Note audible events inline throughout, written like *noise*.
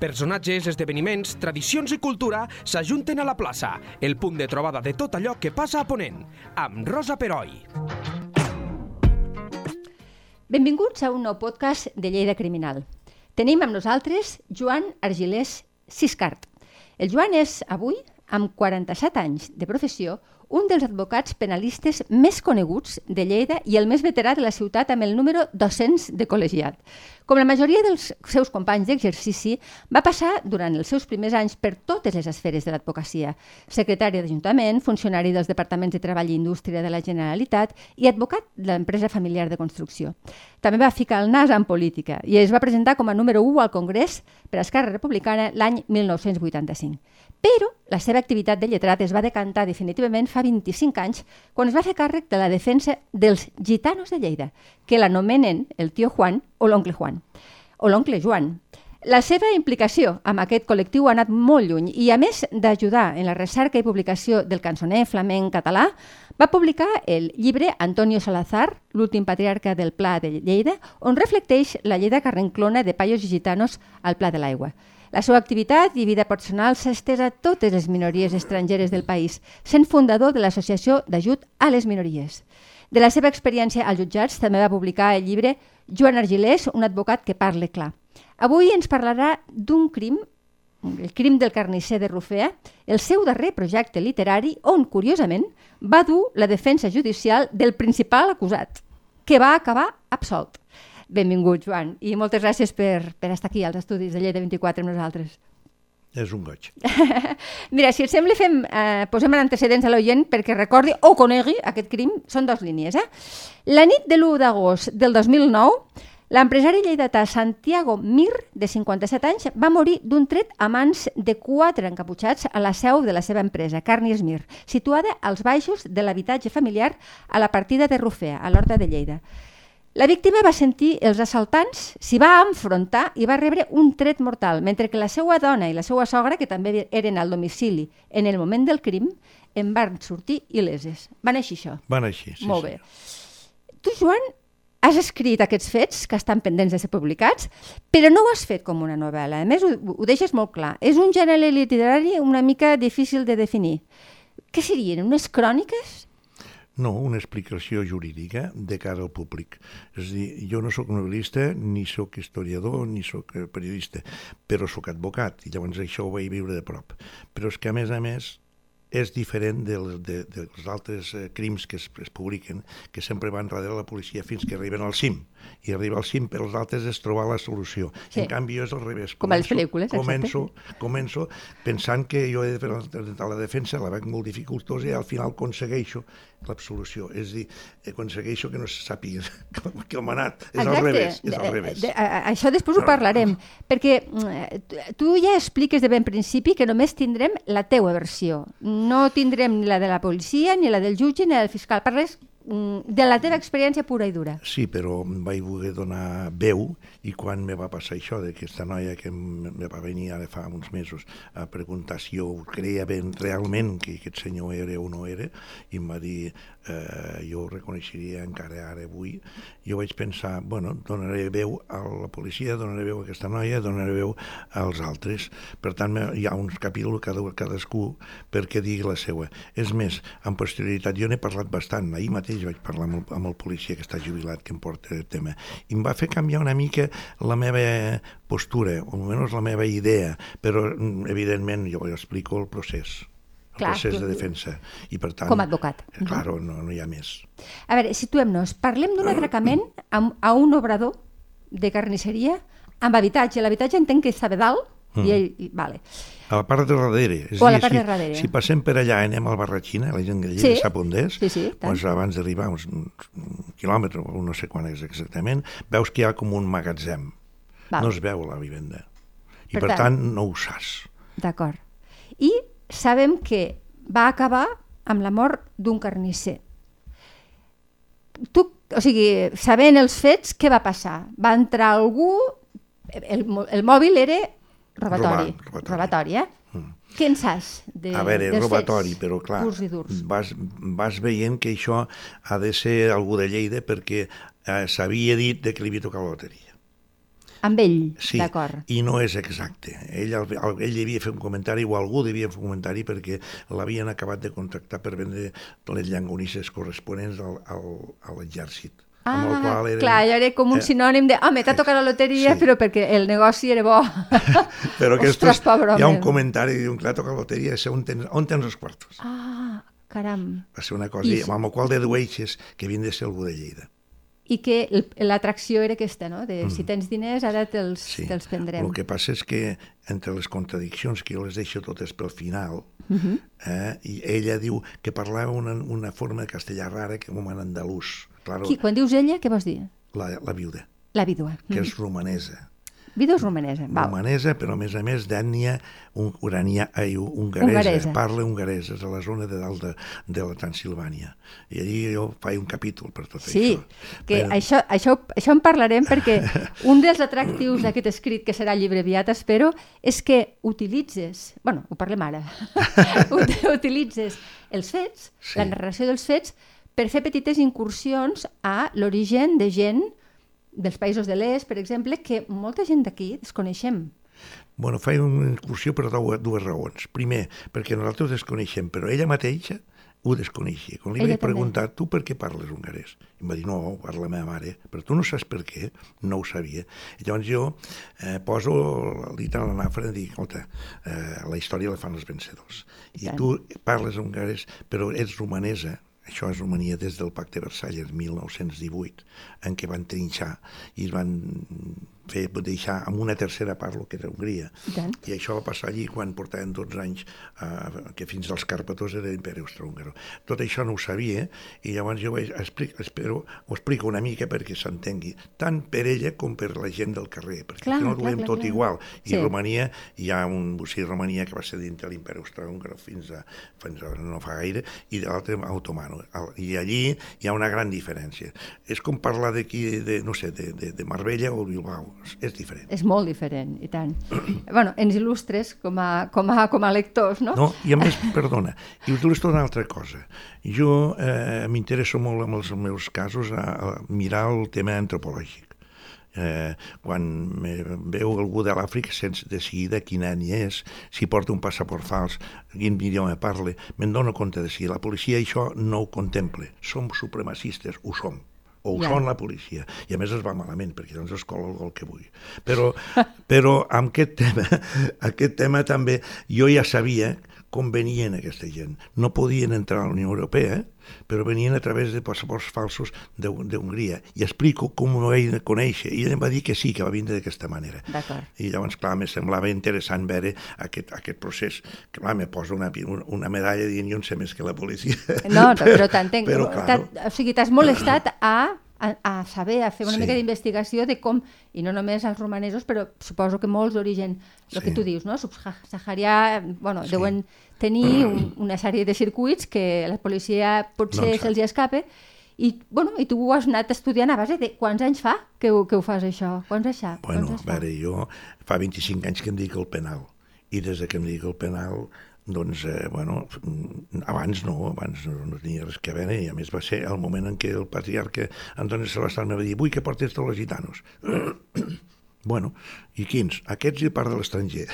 Personatges, esdeveniments, tradicions i cultura s'ajunten a la plaça, el punt de trobada de tot allò que passa a Ponent, amb Rosa Peroi. Benvinguts a un nou podcast de Lleida Criminal. Tenim amb nosaltres Joan Argilés Siscart. El Joan és, avui, amb 47 anys de professió, un dels advocats penalistes més coneguts de Lleida i el més veterà de la ciutat amb el número 200 de col·legiat. Com la majoria dels seus companys d'exercici, va passar durant els seus primers anys per totes les esferes de l'advocacia. Secretari d'Ajuntament, funcionari dels Departaments de Treball i Indústria de la Generalitat i advocat de l'empresa familiar de construcció. També va ficar el nas en política i es va presentar com a número 1 al Congrés per a Esquerra Republicana l'any 1985. Però la seva activitat de lletrat es va decantar definitivament fa 25 anys quan es va fer càrrec de la defensa dels gitanos de Lleida, que l'anomenen el tio Juan o l'oncle Juan, o l'oncle Joan. La seva implicació amb aquest col·lectiu ha anat molt lluny i, a més d'ajudar en la recerca i publicació del cançoner flamenc català, va publicar el llibre Antonio Salazar, l'últim patriarca del Pla de Lleida, on reflecteix la Lleida carrenclona de paios gitanos al Pla de l'Aigua. La seva activitat i vida personal s'ha estès a totes les minories estrangeres del país, sent fundador de l'Associació d'Ajut a les Minories. De la seva experiència als jutjats també va publicar el llibre Joan Argilés, un advocat que parle clar. Avui ens parlarà d'un crim, el crim del carnisser de Rufea, el seu darrer projecte literari on, curiosament, va dur la defensa judicial del principal acusat, que va acabar absolt. Benvingut, Joan, i moltes gràcies per, per estar aquí als estudis de Lleida 24 amb nosaltres. És un goig. *laughs* Mira, si et sembla, fem, eh, posem en antecedents a l'oient perquè recordi o conegui aquest crim. Són dues línies. Eh? La nit de l'1 d'agost del 2009, l'empresari lleidatà Santiago Mir, de 57 anys, va morir d'un tret a mans de quatre encaputxats a la seu de la seva empresa, Carnies Mir, situada als baixos de l'habitatge familiar a la partida de Rufea, a l'Horta de Lleida. La víctima va sentir els assaltants, s'hi va enfrontar i va rebre un tret mortal, mentre que la seva dona i la seva sogra, que també eren al domicili en el moment del crim, en van sortir il·leses. Van així això? Van així, sí. Molt bé. Tu, Joan, has escrit aquests fets que estan pendents de ser publicats, però no ho has fet com una novel·la. A més, ho, ho deixes molt clar. És un gènere literari una mica difícil de definir. Què serien? Unes cròniques? No, una explicació jurídica de cara al públic. És a dir, jo no sóc novel·lista, ni sóc historiador, ni sóc periodista, però sóc advocat, i llavors això ho vaig viure de prop. Però és que, a més a més, és diferent dels de, de, dels altres eh, crims que es, es publiquen, que sempre van darrere la policia fins que arriben al cim. I arriba al cim per als altres és trobar la solució. Sí. En canvi, jo és al revés. Com a les pel·lícules, començo, començo pensant que jo he de fer la, la defensa, la veig molt dificultosa i al final aconsegueixo l'absolució. És a dir, aconsegueixo que no se sàpiga *laughs* que m'ha anat. És Exacte. al revés. És De- al revés. De, a, això després ho parlarem, perquè mm, tu ja expliques de ben principi que només tindrem la teua versió. No tindrem ni la de la policia, ni la del jutge, ni la del fiscal. Parles de la teva experiència pura i dura. Sí, però em vaig voler donar veu i quan me va passar això d'aquesta noia que me va venir ara fa uns mesos a preguntar si jo creia ben realment que aquest senyor era o no era i em va dir eh, jo ho reconeixeria encara ara avui. Jo vaig pensar, bueno, donaré veu a la policia, donaré veu a aquesta noia donaré veu als altres. Per tant hi ha uns capítols cada, cadascú perquè digui la seva és més, amb posterioritat jo n'he parlat bastant. Ahir mateix vaig parlar amb el, amb el policia que està jubilat que em porta el tema. I em va fer canviar una mica la meva postura, o almenys la meva idea però mm, evidentment jo explico el procés Clar, procés de defensa i per tant, Com a advocat. eh, claro, no, no hi ha més A veure, situem-nos. Parlem d'un atracament amb, a un obrador de carnisseria amb habitatge. L'habitatge entenc que estava dalt Mm. i ell... I, vale. a la part de darrere. És O a la dir, part si, de darrere. Si passem per allà anem al Barratxina, la gent que Sí. sap on és, Sí, sí, tant. doncs abans d'arribar uns, uns quilòmetres, o no sé quan és exactament, veus que hi ha com un magatzem. Val. No es veu la vivenda. I Per per, tant- tant, no ho saps. D'acord. I sabem que va acabar amb la mort d'un carnisser. Tu, o sigui, sabent els fets, què va passar? Va entrar algú... El, el mòbil era robatori. Robar, robatori. robatori eh? Mm. Què en saps? De, A veure, dels robatori, fets però clar, Purs i durs. vas, vas veient que això ha de ser algú de Lleida perquè eh, s'havia dit de que li havia tocat la loteria. Amb ell, Sí, d'acord. i no és exacte. Ell, el- el- ell devia fer un comentari, o algú devia fer un comentari, perquè l'havien acabat de contractar per vendre les llangonisses corresponents al, al, a l'exèrcit. amb el Ah, qual eren- clar, allò era com un eh, sinònim de home, t'ha tocat la loteria, Sí. però perquè el negoci era bo. *laughs* Però aquest Ostres, pobre hi ha un comentari, diu, clar, toca la loteria, és on tens, on tens els quartos? Ah, caram. Va ser una cosa, I amb el qual dedueixes que havien de ser algú de Lleida. I que l'atracció era aquesta, no? De si tens diners, ara te'ls Mm. Sí. te'ls prendrem. El que passa és que entre les contradiccions, que jo les deixo totes pel final, Mhm. eh, i ella diu que parlava una, una forma de castellà rara que com en andalús. Claro, Qui, quan dius ella, què vols dir? la, la viuda, La vídua. que Mm. és romanesa. Vídua és romanesa. Val. romanesa, però a més a més d'ètnia un, urania, ai, hongaresa, Hongaresa. parla hongaresa, és a la zona de dalt de, de la Transilvània. I allí jo faig un capítol per tot Sí, això. que Però- això, això, això en parlarem perquè un dels atractius d'aquest escrit, que serà llibre aviat, espero, és que utilitzes, bueno, ho parlem ara, *laughs* Ut- utilitzes els fets, Sí. la narració dels fets, per fer petites incursions a l'origen de gent dels països de l'est, per exemple, que molta gent d'aquí desconeixem. Bueno, faig una incursió per dues, raons. Primer, perquè nosaltres desconeixem, però ella mateixa ho desconeixia. Quan li Ella vaig també. preguntar, tu per què parles hongarès? I em va dir, no, parla la meva mare, però tu no saps per què? No ho sabia. I llavors jo eh, poso el dit a la nafra i dic, escolta, eh, la història la fan els vencedors. I I, tant. tu parles hongarès, però ets romanesa, això és Romania des del Pacte de Versalles, 1918, en què van trinxar i es van fer deixar amb una tercera part el que era Hongria. I tant. I això va passar allí quan portaven 12 anys, eh, que fins als Càrpatos era l'imperi austrohúngaro. Tot això no ho sabia, i llavors jo vaig explic, espero, ho explico una mica perquè s'entengui, tant per ella com per la gent del carrer, perquè Clar, no ho veiem tot clar. igual. I Sí. Romania hi ha un bocí Romania que va ser dintre l'imperi austrohúngaro fins a, fins a no fa gaire, i de l'altre otomano. I allí hi ha una gran diferència. És com parlar d'aquí, de, no sé, de, de, de Marbella o Bilbao, és, diferent. És molt diferent, i tant. *clears throat* bueno, ens il·lustres com a, com a, com a lectors, no? No, i a més, perdona, i us il·lustro una altra cosa. Jo eh, m'interesso molt en els meus casos a, a mirar el tema antropològic. Eh, quan veu algú de l'Àfrica sense de seguida quin any és, si porta un passaport fals, quin idioma parla, me'n dono compte de si la policia això no ho contempla. Som supremacistes, ho som o ho ja. són la policia. I a més es va malament, perquè doncs es cola el gol que vull. Però, però amb aquest tema, *laughs* aquest tema també, jo ja sabia com venien aquesta gent. No podien entrar a la Unió Europea, però venien a través de passaports falsos de- d'Hongria. I explico com ho vaig conèixer. I ell em va dir que sí, que va vindre d'aquesta manera. I llavors, clar, me semblava interessant veure aquest, aquest procés. Clar, me posa una, una medalla dient jo en sé més que la policia. No, *laughs* però t'entenc. Però, O sigui, t'has molestat a, a, a saber, a fer una Sí. mica d'investigació de com, i no només els romanesos, però suposo que molts d'origen, el Sí. que tu dius, no? subsaharià, bueno, Sí. deuen tenir un, una sèrie de circuits que la policia potser No se'ls hi escape, i, bueno, i tu ho has anat estudiant a base de quants anys fa que, ho- que ho fas això? Quants anys fa? Bueno, Quants anys a fa? veure, jo fa 25 anys que em dic el penal, i des de que em dic el penal, doncs, eh, bueno, mm, abans no, abans no, no tenia res que veure, i a més va ser el moment en què el patriarca Antoni me va dir, vull que portes tots els gitanos. *clears throat* bueno, i quins? Aquests i part de l'estranger.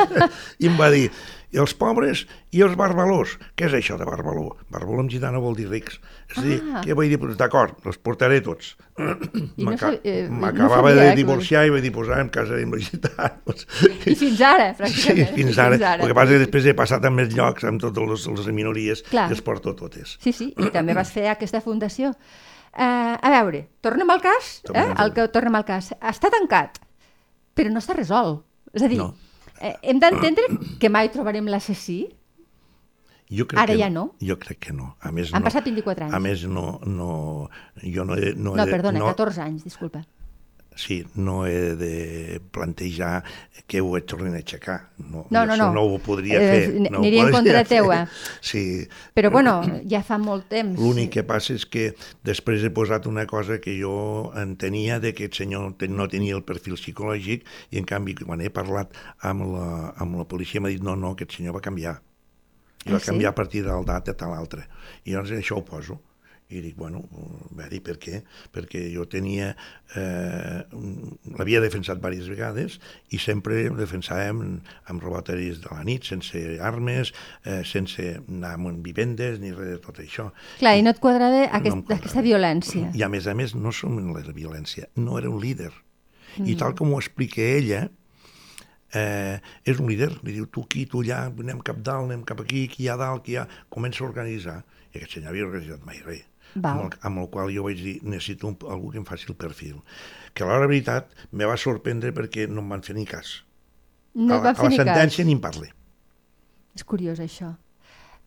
*laughs* I em va dir, i els pobres i els barbalós. Què és això de barbaló? Barbaló en gitano vol dir rics. És a dir, Ah. què vaig dir? D'acord, els portaré tots. I no eh, no M'acabava sabia, de divorciar i vaig dir, pues ara em casaré amb els gitanos. *laughs* I fins ara, Sí, pràcticament. *laughs* fins ara. El que passa és que després he passat a més llocs amb totes les, les minories Clar. que es porto totes. Sí, sí, i també vas fer aquesta fundació. Uh, a veure, tornem al cas, eh? Tornem al El que tornem al cas. Està tancat, però no està resolt. És a dir, No. eh, hem d'entendre que mai trobarem l'assassí. Jo crec Ara que ja no? Jo crec que no. A més, Han no, passat 24 anys. A més, no, no, jo no he... No, No, he perdona, no, 14 anys, disculpa. Sí, no he de plantejar que ho et tornin a aixecar. No, No, no, no. no ho podria Eh, fer. No aniria en contra teua. *laughs* Sí, Però, bueno, ja fa molt temps. L'únic que passa és que després he posat una cosa que jo entenia de que aquest senyor no tenia el perfil psicològic i en canvi quan he parlat amb la, amb la policia m'ha dit no, no, aquest senyor va canviar. I Ah, va sí? canviar a partir del data tal altre. I llavors això ho poso. I dic, bueno, va dir per què? Perquè jo tenia, eh, l'havia defensat diverses vegades i sempre ho defensàvem amb robatoris de la nit, sense armes, eh, sense anar amb vivendes ni res de tot això. Clar, i no et quadrava aquest, em quadrava. aquesta violència. I a més a més no som en la violència, no era un líder. Mm. I tal com ho explica ella, eh, és un líder, li diu tu aquí, tu allà, anem cap dalt, anem cap aquí, qui hi ha dalt, qui hi ha... Comença a organitzar. I aquest senyor havia organitzat mai res. Amb el, amb el qual jo vaig dir, necessito un, algú que em faci el perfil. Que a l'hora veritat me va sorprendre perquè no em van fer ni cas. No a, la, a la sentència ni en parle. És curiós això.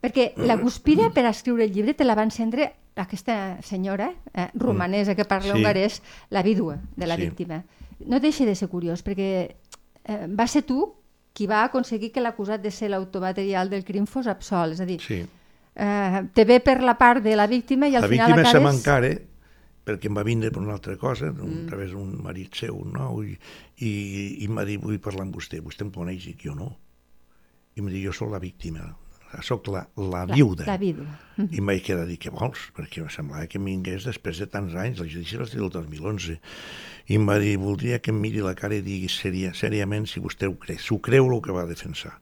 Perquè la guspira per escriure el llibre te la va encendre aquesta senyora eh, romanesa que parla sí. hongarès, la vídua de la sí. víctima. No deixa de ser curiós, perquè eh, va ser tu qui va aconseguir que l'acusat de ser l'autor material del crim fos absolt. És a dir, sí. Eh, te ve per la part de la víctima i al la final acabes... La víctima se m'encara perquè em va vindre per una altra cosa, mm. a través d'un marit seu nou, i, i, i em va dir, vull parlar amb vostè, vostè em coneix, i jo no. I em va dir, jo sóc la víctima, sóc la, la, la viuda. La vídua. Mm. I em vaig quedar a dir, què vols? Perquè em semblava que em vingués després de tants anys, el judici va ser el 2011. I em va dir, voldria que em miri la cara i digui seria, seriament si vostè ho creu, si ho creu el que va defensar.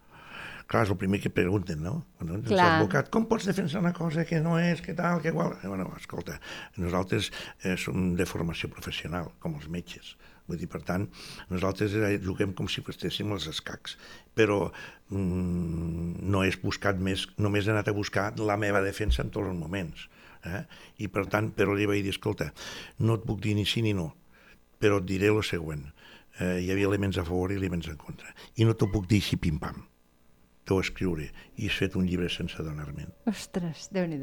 Clar, és el primer que pregunten, no? Quan ets advocat, com pots defensar una cosa que no és, que tal, que igual... Eh, bueno, escolta, nosaltres eh, som de formació professional, com els metges. Vull dir, per tant, nosaltres eh, juguem com si estéssim els escacs, però mm, no és buscat més, només he anat a buscar la meva defensa en tots els moments. Eh? I per tant, però li vaig dir, escolta, no et puc dir ni sí ni no, però et diré el següent. Eh, hi havia elements a favor i elements en contra. I no t'ho puc dir així pim-pam t'ho escriure i has fet un llibre sense adonar-me'n. Ostres, déu nhi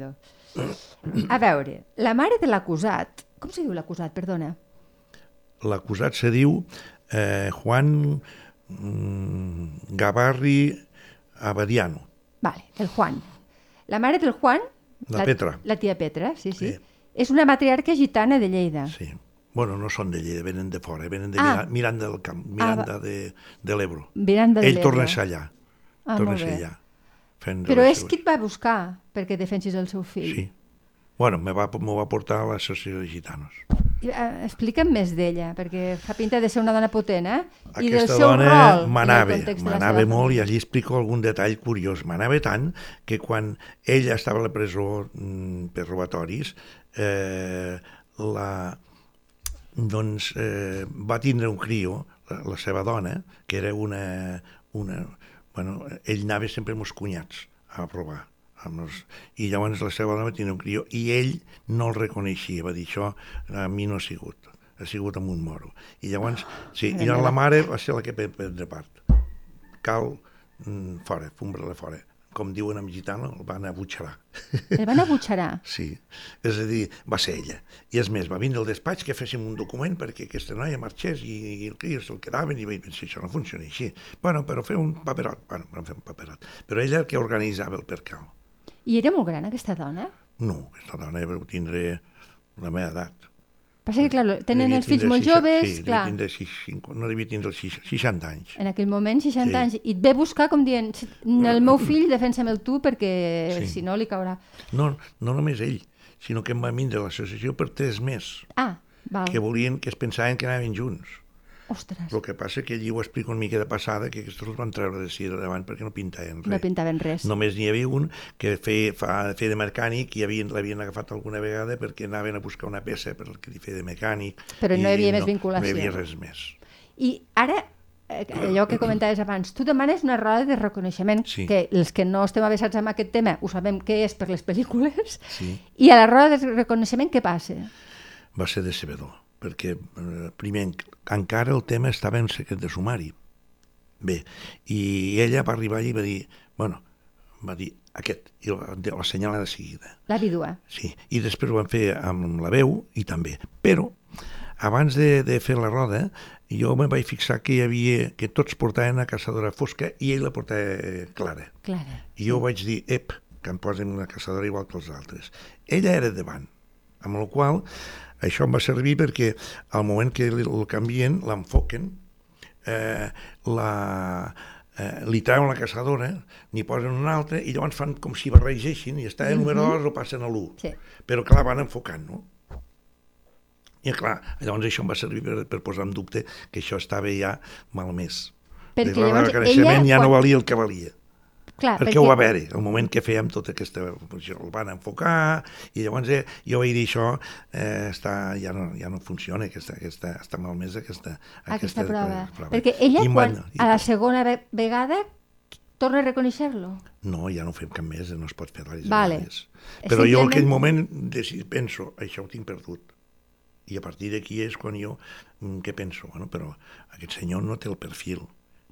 A veure, la mare de l'acusat, com se diu l'acusat, perdona? L'acusat se diu eh, Juan mm, Gavarri Abadiano. Vale, el Juan. La mare del Juan... La, la Petra. La tia Petra, sí, sí. sí. És una matriarca gitana de Lleida. Sí. Bueno, no són de Lleida, venen de fora, venen de ah. Miranda del Camp, Miranda ah, de, de l'Ebro. Miranda de l'Ebro. Ell torna a ser allà. Ah, torna a ser allà. Però és qui et va buscar perquè defensis el seu fill. Sí. Bueno, me va, me va portar a l'associació de gitanos. Eh, explica'm més d'ella, perquè fa pinta de ser una dona potent, eh? I Aquesta del seu dona rol manava, manava molt i allí explico algun detall curiós. Manava tant que quan ella estava a la presó mm, per robatoris, eh, la, doncs eh, va tindre un crio, la, la seva dona, que era una, una, bueno, ell anava sempre amb els cunyats a provar. Amb els... I llavors la seva dona tenia un crió i ell no el reconeixia, va dir això a mi no ha sigut, ha sigut amb un moro. I llavors, sí, i la mare va ser la que va prendre part. Cal mm, fora, fumbra-la fora com diuen en gitano, el van abutxarar. El van abutxarar? *laughs* sí, és a dir, va ser ella. I és més, va vindre al despatx que féssim un document perquè aquesta noia marxés i, i el crios se'l quedaven i vaig pensar, això no funciona així. Bueno, però fer un paperot, bueno, vam fer un paperot. Però ella el que organitzava el percal. I era molt gran aquesta dona? No, aquesta dona va tindre la meva edat. Passa que, clar, tenen els fills molt joves, sí, clar. Sí, no devia tindre 60 anys. En aquell moment, 60 sí. anys. I et ve buscar com dient, el meu fill, defensa'm el tu perquè sí. si no li caurà. No, no només ell, sinó que em va vindre l'associació per tres més. Ah, val. Que volien, que es pensaven que anaven junts. Ostres. El que passa que allí ho explico una mica de passada, que aquests els van treure de si davant perquè no pintaven res. No pintaven res. Només n'hi havia un que feia, fa, feia de mecànic i l'havien agafat alguna vegada perquè anaven a buscar una peça per que feia de mecànic. Però no hi havia no, més vinculació. No hi havia res més. I ara, eh, allò que comentaves abans, tu demanes una roda de reconeixement, sí. que els que no estem avessats amb aquest tema ho sabem què és per les pel·lícules, sí. i a la roda de reconeixement què passa? Va ser decebedor perquè eh, primer encara el tema estava en secret de sumari. Bé, i ella va arribar i va dir, bueno, va dir aquest, i la, la senyala de seguida. La vídua. Sí, i després ho van fer amb la veu i també. Però, abans de, de fer la roda, jo me vaig fixar que hi havia, que tots portaven a caçadora fosca i ell la portava clara. Clara. I jo vaig dir, ep, que em posen una caçadora igual que els altres. Ella era davant, amb la qual això em va servir perquè al moment que el canvien, l'enfoquen, eh, la, eh, li treuen la caçadora, n'hi posen una altra, i llavors fan com si barregessin, i està el número 2 o passen a l'1. Sí. Però clar, van enfocant, no? I clar, llavors això em va servir per, per posar en dubte que això estava ja malmès. Perquè De clar, llavors ella, ja no quan- valia el que valia. Clar, perquè, ho va veure, el moment que fèiem tota aquesta... El van enfocar, i llavors eh, jo vaig dir això, eh, està, ja, no, ja no funciona, aquesta, aquesta, està malmesa aquesta, aquesta prova. prova. Perquè ella, I quan, van- a la segona ve vegada, torna a reconèixer-lo. No, ja no fem cap més, no es pot fer diverses Vale. Però jo en aquell Simplement- moment penso, això ho tinc perdut. I a partir d'aquí és quan jo, mm, què penso? Bueno, però aquest senyor no té el perfil.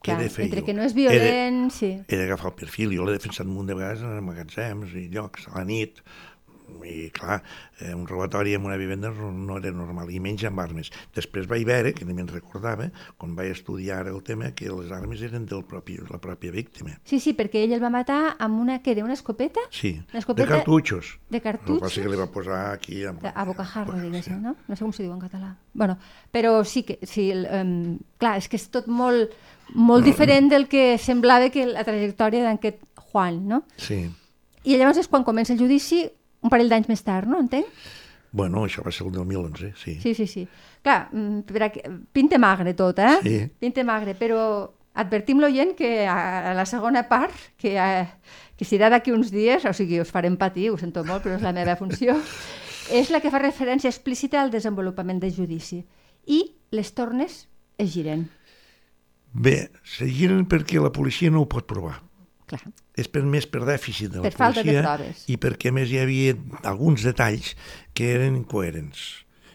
Clar, he de fer entre jo? que no és He de- violent, sí. he d'agafar el perfil, jo l'he defensat un munt de vegades en magatzems i llocs, a la nit, i clar, eh, un robatori en una vivenda no no era normal, i menys amb armes. Després vaig veure, que ni me'n recordava, quan vaig estudiar el tema, que les armes eren del propi, la pròpia víctima. Sí, sí, perquè ell el va matar amb una, que era una escopeta? Sí, Una de escopeta cartutxos. de El que cartutxos? que li va posar aquí... Amb... a bocajarro, Sí. diguéssim, no? No sé com s'hi diu en català. Bueno, però sí que, sí, el, um, clar, és que és tot molt, molt diferent del que semblava que la trajectòria d'aquest Juan, no? Sí. I llavors és quan comença el judici, un parell d'anys més tard, no? Entenc? Bueno, això va ser el 2011, sí. Sí, sí, sí. Clar, mm, per aquí, pinte magre tot, eh? Sí. Pinte magre, però advertim l'oient que a, la segona part, que, a, que serà d'aquí uns dies, o sigui, us farem patir, ho sento molt, però és la meva funció, *laughs* és la que fa referència explícita al desenvolupament del judici. I les tornes es giren. Bé, se giren perquè la policia no ho pot provar. Clar. és per més per dèficit de la Per policia i perquè més hi havia alguns detalls que eren incoherents.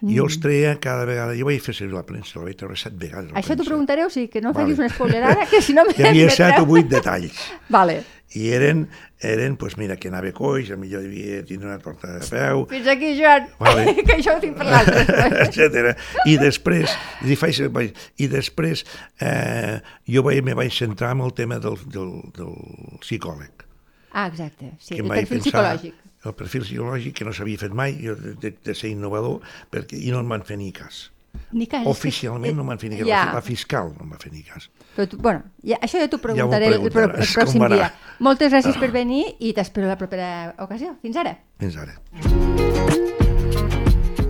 Mm. Mm. Jo els treia cada vegada, jo vaig fer servir la premsa, la vaig treure set vegades. Això t'ho preguntaré, o sigui, que no Vale. facis un spoiler ara, que si no Hi havia set o vuit detalls. *laughs* Vale. I eren, eren pues mira, que anava coix, a millor devia tindre una torta de peu, Fins aquí, Joan, Vale. *laughs* que això ho tinc per l'altre. *laughs* I després, i, faig, i després eh, jo vaig, me vaig centrar en el tema del, del, del psicòleg. Ah, exacte, sí, que el perfil pensar- psicològic. El perfil psicològic que no s'havia fet mai, jo de, de, de ser innovador, perquè, i no em van fer ni cas. Ni cas, que- Oficialment no em van fer ni cas. Ja. La, fiscal no em va fer ni cas. Però tu, bueno, ja, això ja t'ho Ja preguntaré el, pro, el preguntaràs, com pròxim dia. Moltes gràcies per venir i t'espero la propera ocasió. Fins ara. Fins ara.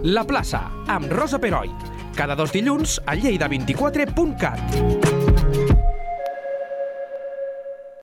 La plaça, amb Rosa Peroi. Cada dos dilluns a lleida24.cat.